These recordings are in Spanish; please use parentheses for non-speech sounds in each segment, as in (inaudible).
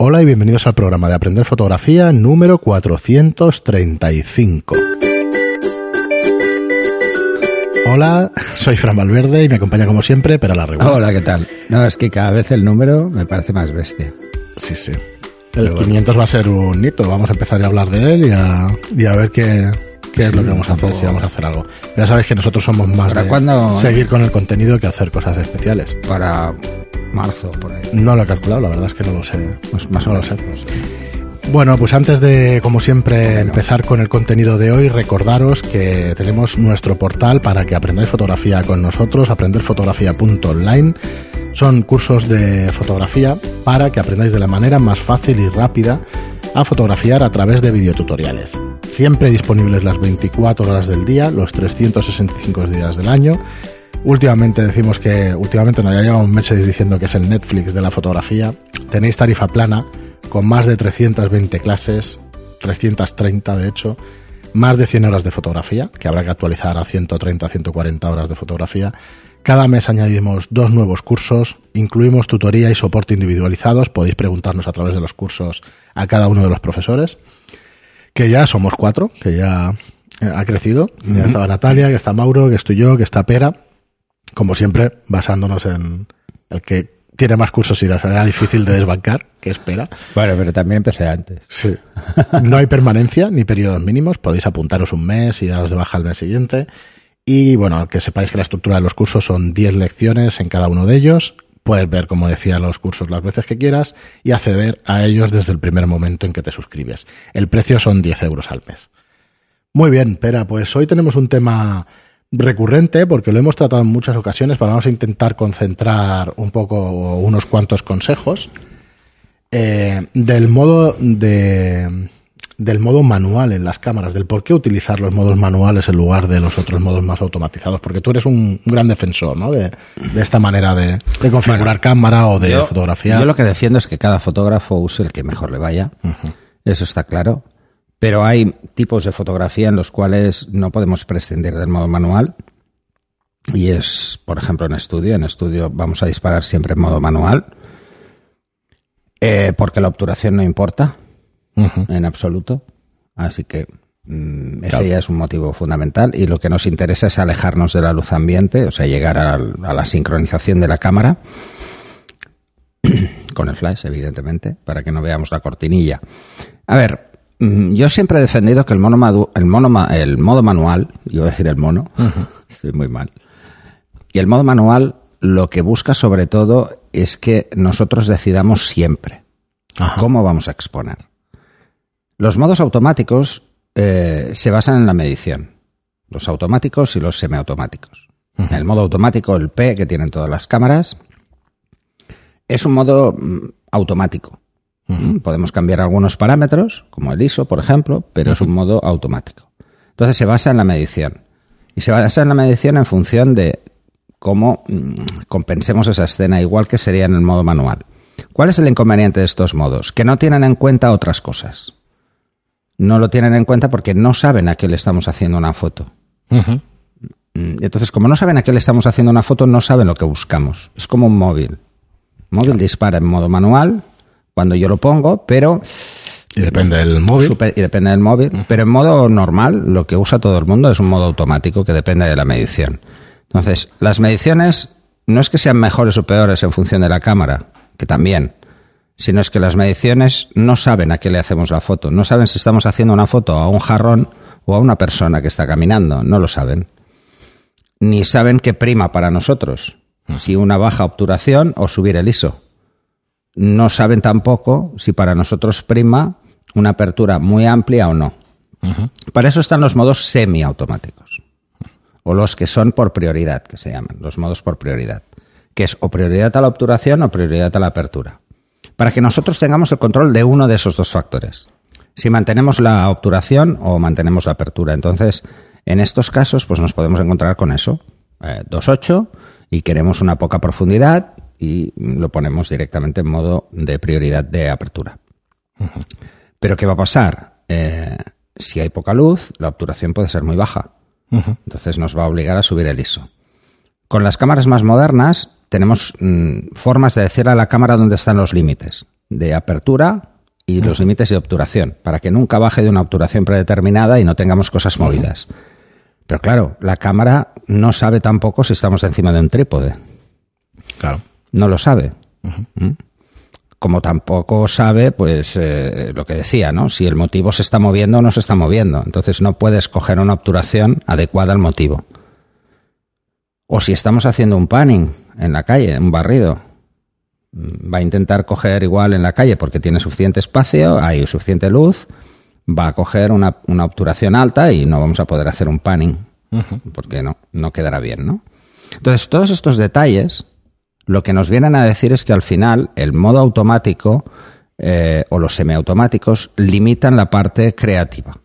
Hola y bienvenidos al programa de Aprender Fotografía número 435. Hola, (laughs) soy Fran Valverde y me acompaña como siempre, pero a la regular. Hola, ¿qué tal? No, es que cada vez el número me parece más bestia. Sí, sí. El 500 va a ser un hito, vamos a empezar a hablar de él y a, y a ver qué, qué es lo que vamos a hacer, si vamos a hacer algo. Ya sabéis que nosotros somos más ¿Para de cuándo? seguir con el contenido que hacer cosas especiales. Para marzo, por ahí. No lo he calculado, la verdad es que no lo sé. Pues más No o menos. sé. Bueno, pues antes de, como siempre, empezar con el contenido de hoy, recordaros que tenemos nuestro portal para que aprendáis fotografía con nosotros, aprenderfotografía.online. Son cursos de fotografía para que aprendáis de la manera más fácil y rápida a fotografiar a través de videotutoriales. Siempre disponibles las 24 horas del día, los 365 días del año. Últimamente decimos que, últimamente no, ya llevamos meses diciendo que es el Netflix de la fotografía. Tenéis tarifa plana con más de 320 clases, 330 de hecho, más de 100 horas de fotografía, que habrá que actualizar a 130, 140 horas de fotografía. Cada mes añadimos dos nuevos cursos, incluimos tutoría y soporte individualizados, podéis preguntarnos a través de los cursos a cada uno de los profesores, que ya somos cuatro, que ya eh, ha crecido, ya estaba Natalia, que está Mauro, que estoy yo, que está Pera, como siempre, basándonos en el que tiene más cursos y la será difícil de desbancar, que espera. Bueno, pero también empecé antes. Sí. No hay permanencia ni periodos mínimos. Podéis apuntaros un mes y daros de baja al mes siguiente. Y bueno, que sepáis que la estructura de los cursos son 10 lecciones en cada uno de ellos. Puedes ver, como decía, los cursos las veces que quieras y acceder a ellos desde el primer momento en que te suscribes. El precio son 10 euros al mes. Muy bien, Pera, pues hoy tenemos un tema recurrente porque lo hemos tratado en muchas ocasiones, pero vamos a intentar concentrar un poco unos cuantos consejos eh, del modo de del modo manual en las cámaras, del por qué utilizar los modos manuales en lugar de los otros modos más automatizados, porque tú eres un, un gran defensor ¿no? de, de esta manera de, de configurar cámara o de yo, fotografiar. yo lo que defiendo es que cada fotógrafo use el que mejor le vaya. Eso está claro. Pero hay tipos de fotografía en los cuales no podemos prescindir del modo manual. Y es, por ejemplo, en estudio. En estudio vamos a disparar siempre en modo manual. Eh, porque la obturación no importa. En absoluto. Así que mm, ese ya es un motivo fundamental. Y lo que nos interesa es alejarnos de la luz ambiente, o sea, llegar al- a, la sincronización de la cámara. (clears throat) Con el flash, evidentemente, para que no veamos la cortinilla. A ver, yo siempre he defendido que el mono, madu- el mono ma- el modo manual, yo voy a decir el mono, (laughs) estoy muy mal. Y el modo manual lo que busca sobre todo es que nosotros decidamos siempre Ajá. cómo vamos a exponer. Los modos automáticos eh, se basan en la medición. Los automáticos y los semiautomáticos. El modo automático, el P que tienen todas las cámaras, es un modo mm, Mm, Podemos cambiar algunos parámetros, como el ISO, por ejemplo, pero es un modo automático. Entonces se basa en la medición. Y se basa en la medición en función de cómo mm, compensemos esa escena, igual que sería en el modo manual. ¿Cuál es el inconveniente de estos modos? Que no tienen en cuenta otras cosas. No lo tienen en cuenta porque no saben a qué le estamos haciendo una foto. Mm, Entonces, como no saben a qué le estamos haciendo una foto, no saben lo que buscamos. Es como un móvil. Móvil dispara en modo manual cuando yo lo pongo, pero Y depende del móvil. Super- y depende del móvil. Pero en modo normal, lo que usa todo el mundo es un modo automático que depende de la medición. Entonces, las mediciones no es que sean mejores o peores en función de la cámara, que también, sino es que las mediciones no saben a qué le hacemos la foto. No saben si estamos haciendo una foto a un jarrón o a una persona que está caminando. No lo saben. Ni saben qué prima para nosotros. Si una baja obturación o subir el ISO no saben tampoco si para nosotros prima una apertura muy amplia o no. Para eso están los modos semiautomáticos. O los que son por prioridad, que se llaman, los modos por prioridad. Que es o prioridad a la obturación o prioridad a la apertura. Para que nosotros tengamos el control de uno de esos dos factores. Si mantenemos la obturación o mantenemos la apertura. Entonces, en estos casos, pues nos podemos encontrar con eso. Eh, 2.8 y queremos una poca profundidad y lo ponemos directamente en modo de prioridad de apertura. Pero ¿qué va a pasar? Eh, si hay poca luz, la obturación puede ser muy baja. Entonces nos va a obligar a subir el ISO. Con las cámaras más modernas tenemos mm, formas de decirle a la cámara dónde están los límites. de apertura y los límites de obturación, para que nunca baje de una obturación predeterminada y no tengamos cosas movidas. Pero claro, la cámara no sabe tampoco si estamos encima de un trípode. Claro. No lo sabe. ¿Mm? Como tampoco sabe, pues, eh, lo que decía, ¿no? Si el motivo se está moviendo o no se está moviendo. Entonces no puedes coger una obturación adecuada al motivo. O si estamos haciendo un panning en la calle, un barrido, va a intentar coger igual en la calle porque tiene suficiente espacio, hay suficiente luz, va a coger una, una obturación alta y no vamos a poder hacer un panning porque no, no quedará bien, ¿no? Entonces, todos estos detalles lo que nos vienen a decir es que al final el modo automático eh, o los semiautomáticos limitan la parte creativa.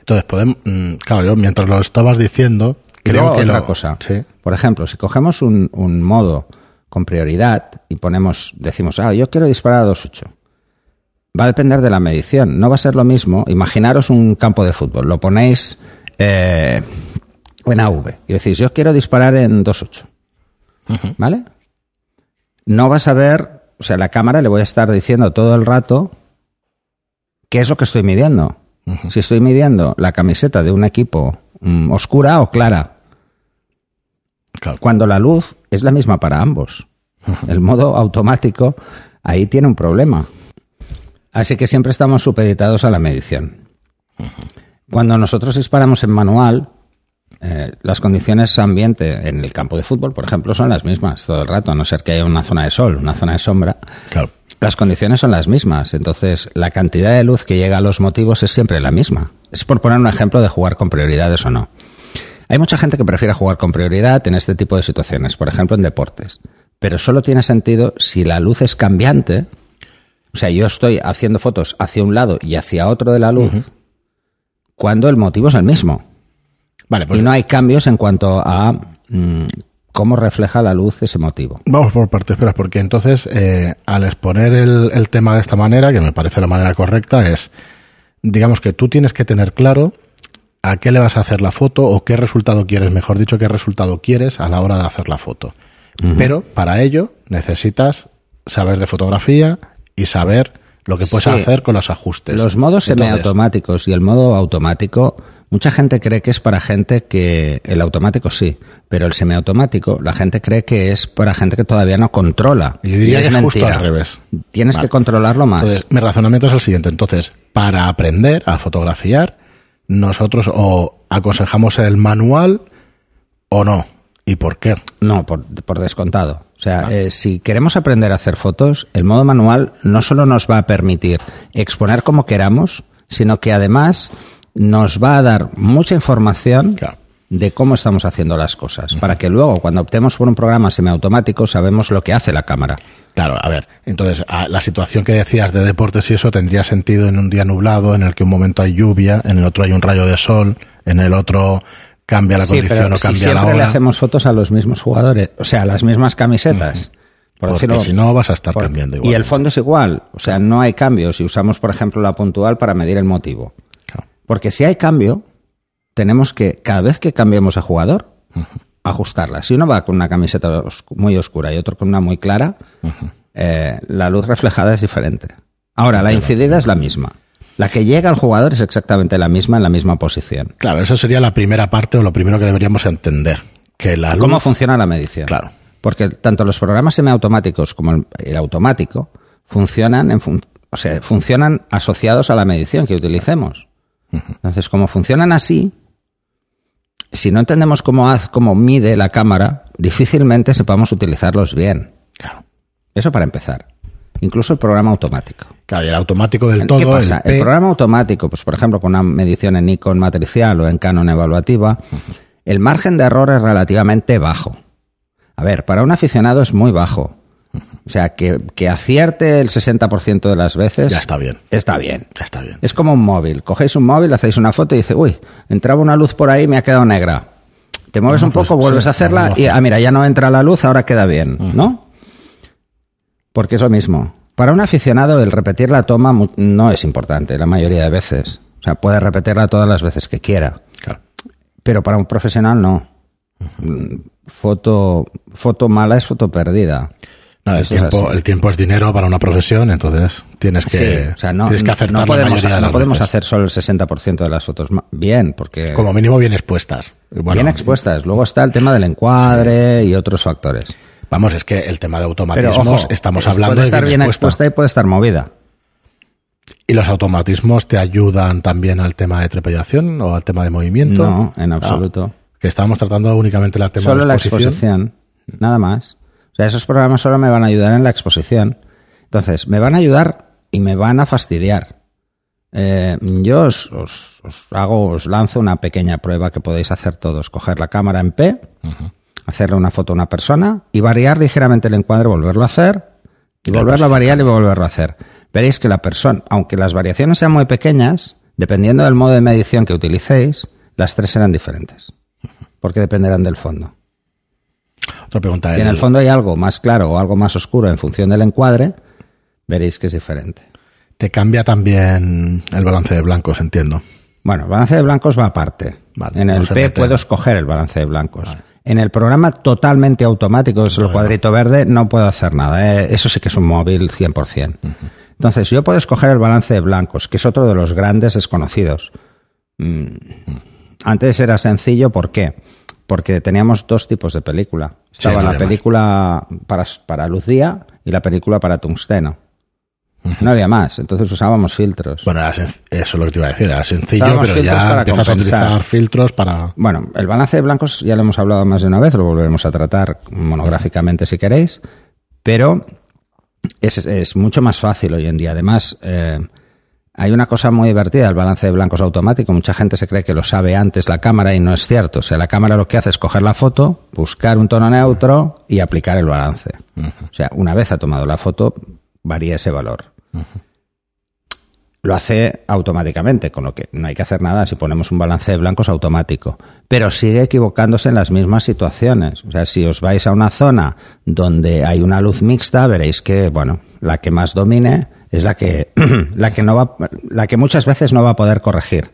Entonces, podemos, mm, claro, yo mientras lo estabas diciendo, creo que otra lo- cosa. Sí. Por ejemplo, si cogemos un, un modo con prioridad y ponemos, decimos, ah, yo quiero disparar a 2.8. Va a depender de la medición. No va a ser lo mismo. Imaginaros un campo de fútbol. Lo ponéis eh, en AV y decís, yo quiero disparar en 2.8. ¿Vale? No vas a ver, o sea, la cámara le voy a estar diciendo todo el rato qué es lo que estoy midiendo. Si estoy midiendo la camiseta de un equipo mm, oscura o clara, Claro. cuando la luz es la misma para ambos. El modo automático ahí tiene un problema. Así que siempre estamos supeditados a la medición. Cuando nosotros disparamos en manual, eh, las condiciones ambiente en el campo de fútbol, por ejemplo, son las mismas todo el rato, a no ser que haya una zona de sol, una zona de sombra. Claro. Las condiciones son las mismas, entonces la cantidad de luz que llega a los motivos es siempre la misma. Es por poner un ejemplo de jugar con prioridades o no. Hay mucha gente que prefiere jugar con prioridad en este tipo de situaciones, por ejemplo en deportes, pero solo tiene sentido si la luz es cambiante. O sea, yo estoy haciendo fotos hacia un lado y hacia otro de la luz cuando el motivo es el mismo. Vale, pues y no hay cambios en cuanto a mm, cómo refleja la luz ese motivo. Vamos por partes, espera, porque entonces eh, al exponer el, el tema de esta manera, que me parece la manera correcta, es, digamos que tú tienes que tener claro a qué le vas a hacer la foto o qué resultado quieres, mejor dicho, qué resultado quieres a la hora de hacer la foto. Pero para ello necesitas saber de fotografía y saber lo que puedes Sí. hacer con los ajustes. Los modos Entonces, semiautomáticos y el modo automático, mucha gente cree que es para gente que el automático sí, pero el semiautomático la gente cree que es para gente que todavía no controla. Yo diría Y que es justo al revés. Tienes Vale. que controlarlo más. Entonces, mi razonamiento es el siguiente. Entonces, para aprender a fotografiar, nosotros o aconsejamos el manual o no. ¿Y por qué? No, por, por descontado. O sea, eh, si queremos aprender a hacer fotos, el modo manual no solo nos va a permitir exponer como queramos, sino que además nos va a dar mucha información Claro. de cómo estamos haciendo las cosas, para que luego, cuando optemos por un programa semiautomático, sabemos lo que hace la cámara. Claro, a ver, entonces a- la situación que decías de deportes y eso tendría sentido en un día nublado en el que un momento hay lluvia, en el otro hay un rayo de sol, en el otro cambia la Sí, condición pero o si cambia siempre la le hora. hacemos fotos a los mismos jugadores, o sea, a las mismas camisetas. por Porque decirlo- si no vas a estar por- cambiando igual. Y el fondo es igual, o sea, no hay cambios si usamos, por ejemplo, la puntual para medir el motivo. Porque si hay cambio, tenemos que, cada vez que cambiemos a jugador, ajustarla. Si uno va con una camiseta os- muy oscura y otro con una muy clara, eh, la luz reflejada es diferente. Ahora, la incidida es la misma. La que llega al jugador es exactamente la misma en la misma posición. Claro, eso sería la primera parte o lo primero que deberíamos entender. Que la ¿Cómo funciona la medición? Claro. Porque tanto los programas semiautomáticos como el, el automático funcionan en fun- o sea, funcionan asociados a la medición que utilicemos. Entonces, como funcionan así, si no entendemos cómo, haz- cómo mide la cámara, difícilmente sepamos utilizarlos bien. Claro. Eso para empezar. Incluso el programa automático. Claro, y el automático del todo. ¿Qué pasa? el programa automático, pues por ejemplo, con una medición en Nikon matricial o en Canon evaluativa, el margen de error es relativamente bajo. A ver, para un aficionado es muy bajo. O sea, que, que acierte el 60% de las veces. Ya está bien. Está bien. Ya está bien. Es como un móvil. Cogéis un móvil, hacéis una foto y dice, uy, entraba una luz por ahí y me ha quedado negra. Te mueves No, un pues, poco, vuelves sí, a hacerla no, y, ah, mira, ya no entra la luz, ahora queda bien, ¿no? Porque es lo mismo. Para un aficionado, el repetir la toma no es importante la mayoría de veces. O sea, puede repetirla todas las veces que quiera. Claro. Pero para un profesional no. Mm, Foto, foto mala es foto perdida. No, el, tiempo, así. el tiempo es dinero para una profesión, entonces tienes que, Sí, o sea, no, tienes que acertar no la podemos, mayoría de no podemos veces. hacer solo el 60% de las fotos bien, porque Como mínimo bien expuestas. Bueno, bien expuestas. Luego está el tema del encuadre y otros factores. Vamos, es que el tema de Pero automatismos, ojo, estamos es- hablando puede de estar bien, bien expuesta. expuesta y puede estar movida. ¿Y los automatismos te ayudan también al tema de trepidación o al tema de movimiento? No, en Ah, absoluto. que estábamos tratando únicamente el tema Solo de la exposición. exposición, nada más. O sea, esos programas solo me van a ayudar en la exposición. Entonces, me van a ayudar y me van a fastidiar. Eh, yo os, os- os hago, os lanzo una pequeña prueba que podéis hacer todos. Coger la cámara en P, hacerle una foto a una persona y variar ligeramente el encuadre, volverlo a hacer y volverlo a variar y volverlo a hacer. Veréis que la persona, aunque las variaciones sean muy pequeñas, dependiendo del modo de medición que utilicéis, las tres serán diferentes. Porque dependerán del fondo. Otra pregunta. Si en el fondo hay algo más claro o algo más oscuro en función del encuadre, veréis que es diferente. Te cambia también el balance de blancos, entiendo. Bueno, el balance de blancos va aparte. Vale, en el P puedo escoger el balance de blancos. En el programa totalmente automático, es el cuadrito verde, no puedo hacer nada. ¿eh? Eso sí que es un móvil 100%. Entonces, yo puedo escoger el balance de blancos, que es otro de los grandes desconocidos. Mm, Antes era sencillo, ¿por qué? Porque teníamos dos tipos de película. Estaba la película para, para luz día y la película para tungsteno. No había más, entonces usábamos filtros. Bueno, eso es lo que te iba a decir. Era sencillo, Usábamos pero ya empiezas compensar. a utilizar filtros para... Bueno, el balance de blancos ya lo hemos hablado más de una vez, lo volveremos a tratar monográficamente si queréis, pero es, es mucho más fácil hoy en día. Además, eh, hay una cosa muy divertida, el balance de blancos automático. Mucha gente se cree que lo sabe antes la cámara y no es cierto. O sea, la cámara lo que hace es coger la foto, buscar un tono neutro y aplicar el balance. O sea, una vez ha tomado la foto, varía ese valor. Lo hace automáticamente, con lo que no hay que hacer nada si ponemos un balance de blancos automático. Pero sigue equivocándose en las mismas situaciones. O sea, si os vais a una zona donde hay una luz mixta, veréis que, bueno, la que más domine es la que, (clears throat) la que no va, la que muchas veces no va a poder corregir.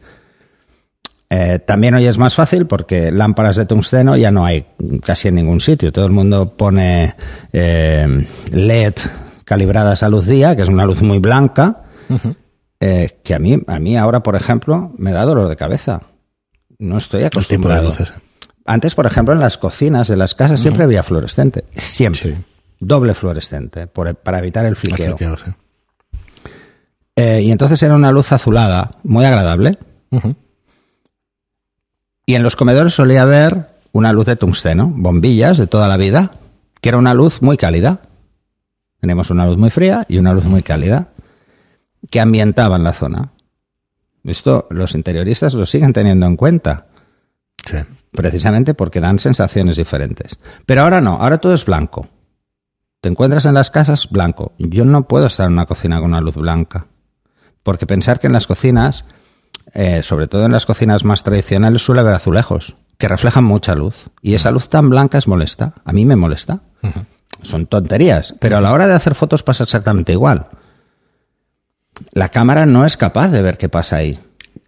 Eh, también hoy es más fácil porque lámparas de tungsteno ya no hay casi en ningún sitio. Todo el mundo pone eh, LED calibradas a luz día, que es una luz muy blanca, eh, que a mí, a mí ahora, por ejemplo, me da dolor de cabeza. No estoy El tipo de acostumbrado. luces. Antes, por ejemplo, en las cocinas de las casas siempre había fluorescente. Siempre. Sí. Doble fluorescente, por- para evitar el El fliqueo. fliqueo, sí. Eh, y entonces era una luz azulada, muy agradable. Y en los comedores solía haber una luz de tungsteno, bombillas de toda la vida, que era una luz muy cálida. Tenemos una luz muy fría y una luz muy cálida, que ambientaban la zona. Esto los interioristas lo siguen teniendo en cuenta, Sí. precisamente porque dan sensaciones diferentes. Pero ahora no, ahora todo es blanco. Te encuentras en las casas blanco. Yo no puedo estar en una cocina con una luz blanca. Porque pensar que en las cocinas, eh, sobre todo en las cocinas más tradicionales, suele haber azulejos que reflejan mucha luz. Y esa luz tan blanca es molesta. A mí me molesta. Son tonterías. Pero a la hora de hacer fotos pasa exactamente igual. La cámara no es capaz de ver qué pasa ahí.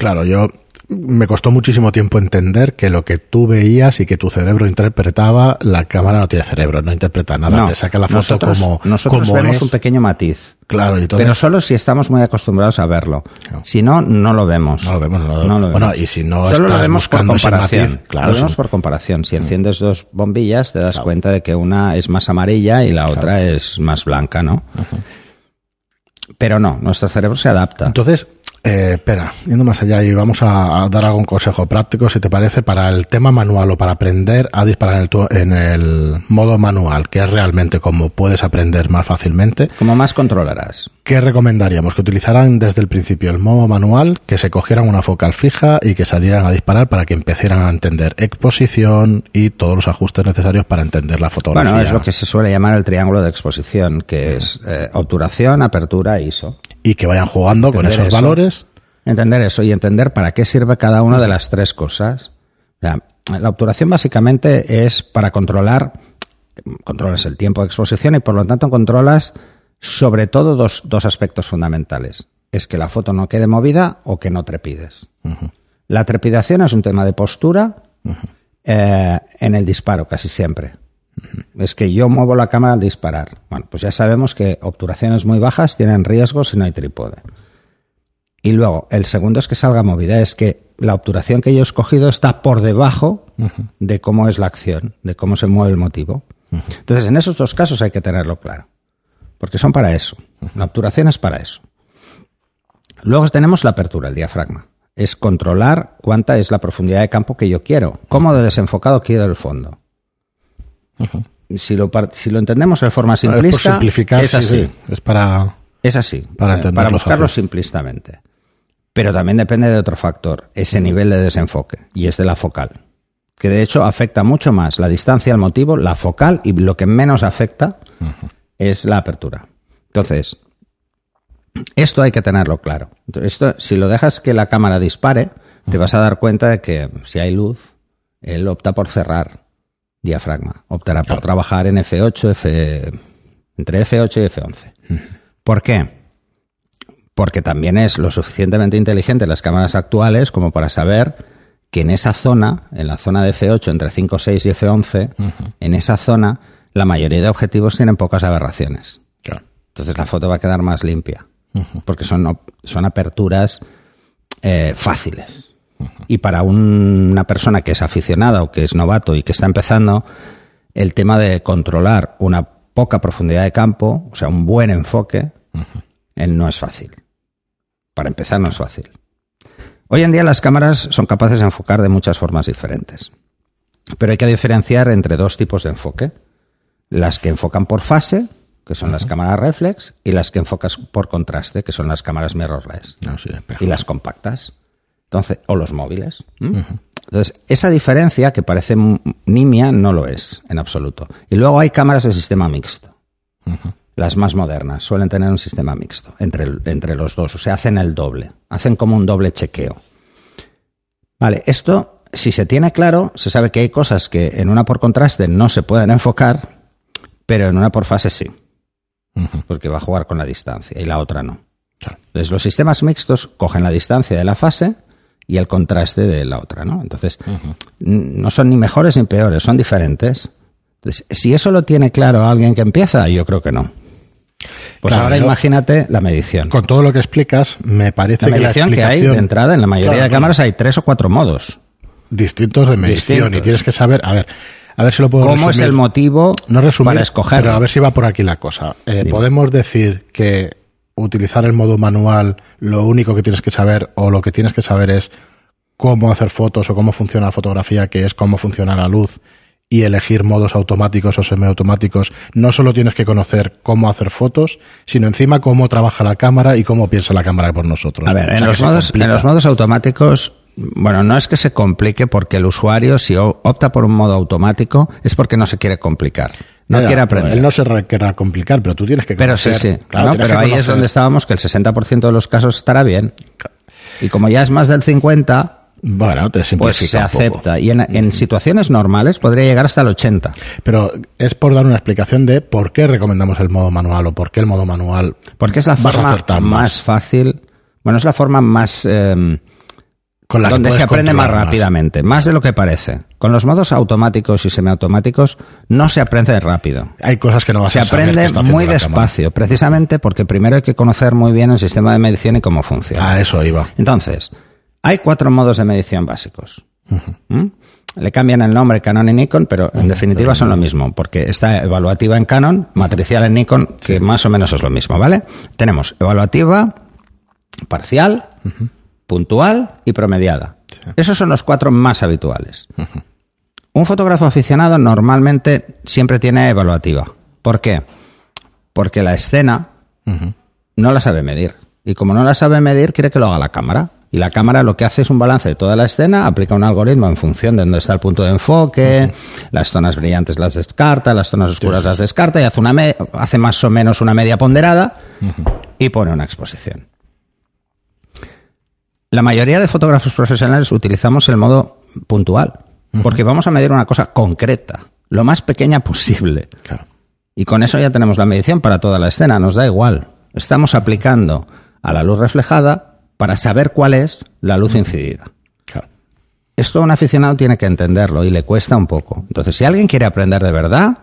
Claro, yo me costó muchísimo tiempo entender que lo que tú veías y que tu cerebro interpretaba, la cámara no tiene cerebro, no interpreta nada, no, te saca la foto nosotros, como, nosotros como vemos es. un pequeño matiz. Claro, y entonces Pero solo si estamos muy acostumbrados a verlo. Si no, no lo vemos. no lo vemos. No lo, No lo bueno, vemos. y si no Solo lo estás vemos por buscando ese comparación. matiz, claro, lo vemos sí. por comparación. Si enciendes dos bombillas, te das cuenta de que una es más amarilla y la otra es más blanca, ¿no? Pero no, nuestro cerebro se adapta. Entonces, eh, espera, yendo más allá y vamos a, a dar algún consejo práctico, si te parece, para el tema manual o para aprender a disparar en el, en el modo manual, que es realmente como puedes aprender más fácilmente. Como más controlarás. ¿Qué recomendaríamos? Que utilizaran desde el principio el modo manual, que se cogieran una focal fija y que salieran a disparar para que empezaran a entender exposición y todos los ajustes necesarios para entender la fotografía. Bueno, es lo que se suele llamar el triángulo de exposición, que es eh, obturación, apertura e ISO. Y que vayan jugando con esos eso. valores. Entender eso y entender para qué sirve cada una de las tres cosas. O sea, la obturación básicamente es para controlar, controlas el tiempo de exposición y por lo tanto controlas sobre todo dos, dos aspectos fundamentales. Es que la foto no quede movida o que no trepides. La trepidación es un tema de postura eh, en el disparo casi siempre. Es que yo muevo la cámara al disparar. Bueno, pues ya sabemos que obturaciones muy bajas tienen riesgo si no hay trípode. Y luego, el segundo es que salga movida, es que la obturación que yo he escogido está por debajo de cómo es la acción, de cómo se mueve el motivo. Entonces, en esos dos casos hay que tenerlo claro, porque son para eso. La obturación es para eso. Luego tenemos la apertura, el diafragma. Es controlar cuánta es la profundidad de campo que yo quiero, cómo de desenfocado quiero el fondo. Si, lo, si lo entendemos de forma simplista, es así. Es para... Es así, para, eh, para buscarlo simplistamente. Pero también depende de otro factor, ese nivel de desenfoque, y es de la focal. Que de hecho afecta mucho más la distancia al motivo, la focal, y lo que menos afecta es la apertura. Entonces, esto hay que tenerlo claro. Esto, si lo dejas que la cámara dispare, te vas a dar cuenta de que si hay luz, él opta por cerrar diafragma. Optará por trabajar en F8, F, entre F8 y F11. ¿Por qué? porque también es lo suficientemente inteligente las cámaras actuales como para saber que en esa zona, en la zona de F8, entre 5, 6 y F11, en esa zona, la mayoría de objetivos tienen pocas aberraciones. Entonces la foto va a quedar más limpia, porque son, son aperturas eh, fáciles. Y para una persona que es aficionada o que es novato y que está empezando, el tema de controlar una poca profundidad de campo, o sea, un buen enfoque, no es fácil. Para empezar, no es fácil. Hoy en día las cámaras son capaces de enfocar de muchas formas diferentes. Pero hay que diferenciar entre dos tipos de enfoque. Las que enfocan por fase, que son las cámaras reflex, y las que enfocan por contraste, que son las cámaras mirrorless. Ah, y las compactas. Entonces, o los móviles. Entonces, esa diferencia que parece nimia no lo es en absoluto. Y luego hay cámaras de sistema mixto las más modernas suelen tener un sistema mixto entre, entre los dos, o sea, hacen el doble, hacen como un doble chequeo. Vale, esto, si se tiene claro, se sabe que hay cosas que en una por contraste no se pueden enfocar, pero en una por fase sí, porque va a jugar con la distancia y la otra no. Entonces, los sistemas mixtos cogen la distancia de la fase y el contraste de la otra, ¿no? Entonces, no son ni mejores ni peores, son diferentes. Entonces, si eso lo tiene claro alguien que empieza, yo creo que no. Pues ahora imagínate la medición. Con todo lo que explicas, me parece la medición que, hay de entrada en la mayoría de cámaras hay tres o cuatro modos distintos de medición y tienes que saber, a ver, a ver si lo puedo ¿Cómo es el motivo no para escoger? Pero a ver si va por aquí la cosa. Eh, podemos decir que utilizar el modo manual, lo único que tienes que saber o lo que tienes que saber es cómo hacer fotos o cómo funciona la fotografía, que es cómo funciona la luz y elegir modos automáticos o semiautomáticos, no solo tienes que conocer cómo hacer fotos, sino encima cómo trabaja la cámara y cómo piensa la cámara por nosotros. A ver, en, los modos, en los modos automáticos bueno, no es que se complique porque el usuario, si opta por un modo automático, es porque no se quiere complicar. No quiere aprender. él no se quiera complicar, pero tú tienes que conocer. Pero sí, sí. pero ahí es donde estábamos, que el 60% de los casos estará bien. Y como ya es más del 50%, bueno, te pues se acepta. Y en, mm. situaciones normales podría llegar hasta el 80. Pero es por dar una explicación de por qué recomendamos el modo manual o por qué el modo manual. Porque es la forma más, fácil. Bueno, es la forma más. Em, con la donde se aprende más rápidamente, más. de lo que parece. Con los modos automáticos y semiautomáticos no se aprende rápido. Hay cosas que no vas se a saber aprende muy despacio, precisamente porque primero hay que conocer muy bien el sistema de medición y cómo funciona. Ah, eso iba. Entonces, hay cuatro modos de medición básicos. ¿Mm? Le cambian el nombre Canon y Nikon, pero en definitiva son lo mismo, porque está evaluativa en Canon, matricial en Nikon, que más o menos es lo mismo, ¿vale? Tenemos evaluativa, parcial, puntual y promediada. Esos son los cuatro más habituales. Un fotógrafo aficionado normalmente siempre tiene evaluativa. ¿Por qué? Porque la escena no la sabe medir. Y como no la sabe medir, quiere que lo haga la cámara. Y la cámara lo que hace es un balance de toda la escena, aplica un algoritmo en función de dónde está el punto de enfoque, las zonas brillantes las descarta, las zonas oscuras las descarta y hace, una hace más o menos una media ponderada y pone una exposición. La mayoría de fotógrafos profesionales utilizamos el modo puntual, porque vamos a medir una cosa concreta, lo más pequeña posible. Y con eso ya tenemos la medición para toda la escena, nos da igual. Estamos aplicando a la luz reflejada para saber cuál es la luz incidida. Esto un aficionado tiene que entenderlo y le cuesta un poco. Entonces, si alguien quiere aprender de verdad,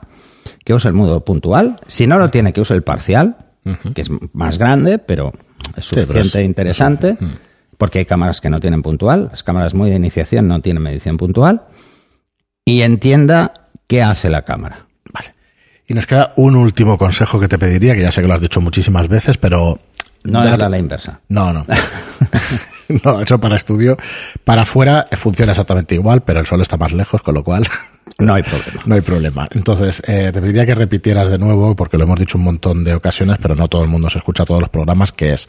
que use el modo puntual. Si no lo tiene, que use el parcial, que es más grande, pero es suficiente es- e interesante, porque hay cámaras que no tienen puntual. Las cámaras muy de iniciación no tienen medición puntual. Y entienda qué hace la cámara. Vale. Y nos queda un último consejo que te pediría, que ya sé que lo has dicho muchísimas veces, pero... No dar- la, la inversa. No, no. (laughs) (laughs) no, eso para estudio. Para afuera eh, funciona exactamente igual, pero el sol está más lejos, con lo cual (laughs) No hay problema. no hay problema. Entonces, eh, te pediría que repitieras de nuevo, porque lo hemos dicho un montón de ocasiones, pero no todo el mundo se escucha todos los programas, que es...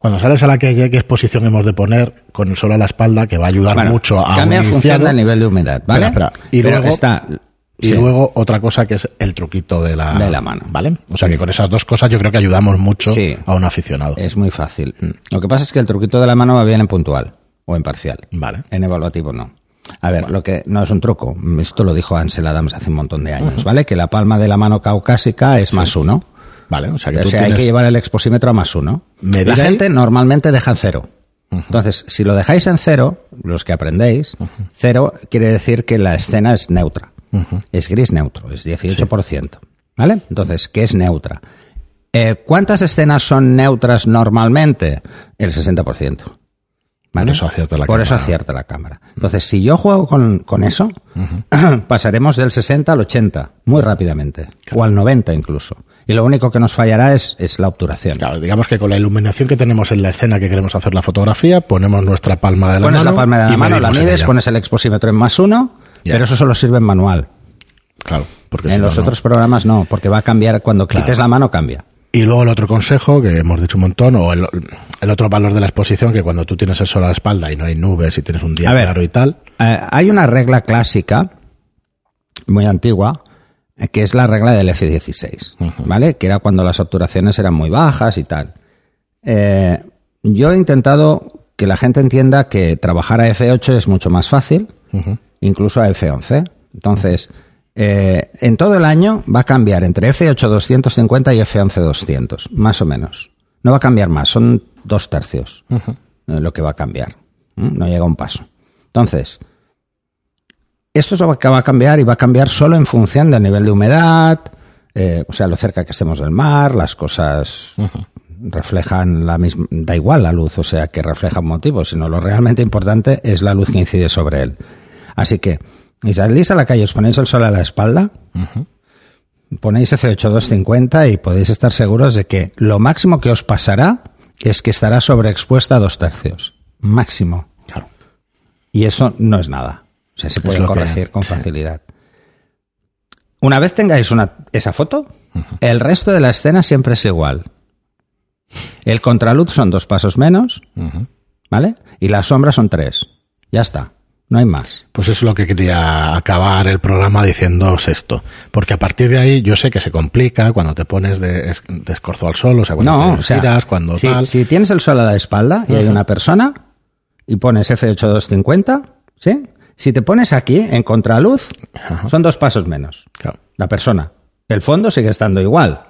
Cuando sales a la calle, ¿qué exposición hemos de poner con el sol a la espalda? Que va a ayudar Bueno, mucho a cambia un función del nivel de humedad, ¿vale? Espera, espera. Y Pero luego- está Y sí. luego otra cosa que es el truquito de la, De la mano. ¿Vale? O sea que con esas dos cosas yo creo que ayudamos mucho Sí. a un aficionado. es muy fácil. Lo que pasa es que el truquito de la mano va bien en puntual o en parcial. Vale. En evaluativo no. A ver, lo que no es un truco. Esto lo dijo Ansel Adams hace un montón de años, ¿vale? Que la palma de la mano caucásica es más uno. Vale, o sea que O tú sea, hay tienes... que llevar el exposímetro a más uno. La ahí. gente normalmente deja en cero. Entonces, si lo dejáis en cero, los que aprendéis, cero quiere decir que la escena es neutra. Es gris neutro, es 18%. ¿Vale? Entonces, ¿qué es neutra? Eh, ¿Cuántas escenas son neutras normalmente? El 60%. ¿Vale? Por eso acierta la Por eso acierta la cámara. Entonces, si yo juego con, con eso, (clears throat) pasaremos del 60 al 80 muy rápidamente, o al 90 incluso. Y lo único que nos fallará es, es la obturación. Claro, digamos que con la iluminación que tenemos en la escena que queremos hacer la fotografía, ponemos nuestra palma de la Pones mano la palma de la y mano, la mides, pones el exposímetro en más uno, pero eso solo sirve en manual. Claro, porque en si los no. otros programas no, porque va a cambiar, cuando Claro. quites la mano cambia. Y luego el otro consejo que hemos dicho un montón, o el, el otro valor de la exposición, que cuando tú tienes el sol a la espalda y no hay nubes y tienes un día A ver. claro y tal, Eh, hay una regla clásica, muy antigua, que es la regla del F16, ¿vale? Que era cuando las obturaciones eran muy bajas y tal. Eh, yo he intentado que la gente entienda que trabajar a F8 es mucho más fácil, incluso a F11. Entonces, eh, en todo el año va a cambiar entre F8 250 y F11 200, más o menos. No va a cambiar más, son dos tercios eh, lo que va a cambiar. No llega a un paso. Entonces, esto es lo que va a cambiar y va a cambiar solo en función del nivel de humedad, eh, o sea, lo cerca que estemos del mar, las cosas reflejan la misma, da igual la luz, o sea, que refleja un motivo, sino lo realmente importante es la luz que incide sobre él. Así que, y salís a la calle, os ponéis el sol a la espalda, ponéis F8250 y podéis estar seguros de que lo máximo que os pasará es que estará sobreexpuesta a dos tercios. Máximo. claro. Y eso no es nada. O sea, se puede que- corregir con sí. facilidad. Una vez tengáis una, esa foto, el resto de la escena siempre es igual. El contraluz son dos pasos menos. ¿vale? Y la sombra son tres. Ya está. No hay más. Pues eso es lo que quería acabar el programa diciéndoos esto. Porque a partir de ahí yo sé que se complica cuando te pones de, de escorzo al sol, o sea, cuando no, te o sea, giras, cuando si, tal. si tienes el sol a la espalda y hay una persona y pones F8250, ¿sí? Si te pones aquí en contraluz, son dos pasos menos. Claro. La persona. El fondo sigue estando igual,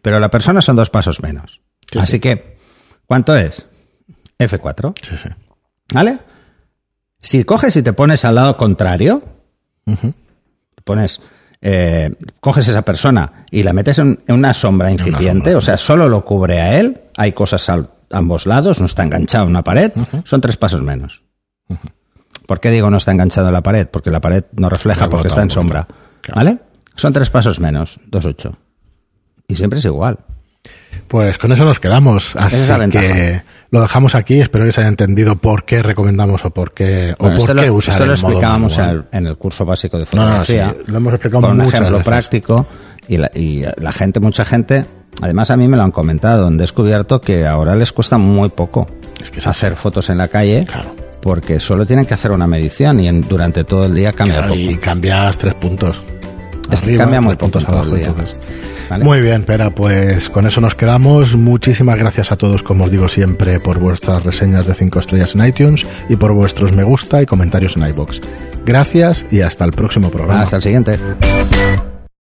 pero la persona son dos pasos menos. Sí, Así sí. que, ¿cuánto es? F4. Sí, sí. ¿Vale? Si coges y te pones al lado contrario, pones, eh, coges esa persona y la metes en, en una sombra incipiente, sombra. o sea, solo lo cubre a él, hay cosas a ambos lados, no está enganchado en una pared, son tres pasos menos. ¿Por qué digo no está enganchado en la pared? Porque la pared no refleja porque está en sombra. ¿Vale? Son tres pasos menos, dos ocho. Y siempre es igual. Pues con eso nos quedamos. Así es que lo dejamos aquí. Espero que se haya entendido por qué recomendamos o por qué, o Bueno, por esto qué lo, usar esto lo el modo explicábamos al- en el curso básico de No, no, fotografía. sí, lo hemos explicado con un ejemplo veces. práctico y la, y la gente, mucha gente, además a mí me lo han comentado, han descubierto que ahora les cuesta muy poco Es que es hacer fotos en la calle Claro. Porque solo tienen que hacer una medición y en- durante todo el día cambia Claro, poco. y cambias tres puntos. Es que cambia muy puntos abajo. entonces. ¿Vale? Muy bien, Pera, pues con eso nos quedamos. Muchísimas gracias a todos, como os digo siempre, por vuestras reseñas de 5 estrellas en iTunes y por vuestros me gusta y comentarios en iBox. Gracias y hasta el próximo programa. Hasta el siguiente.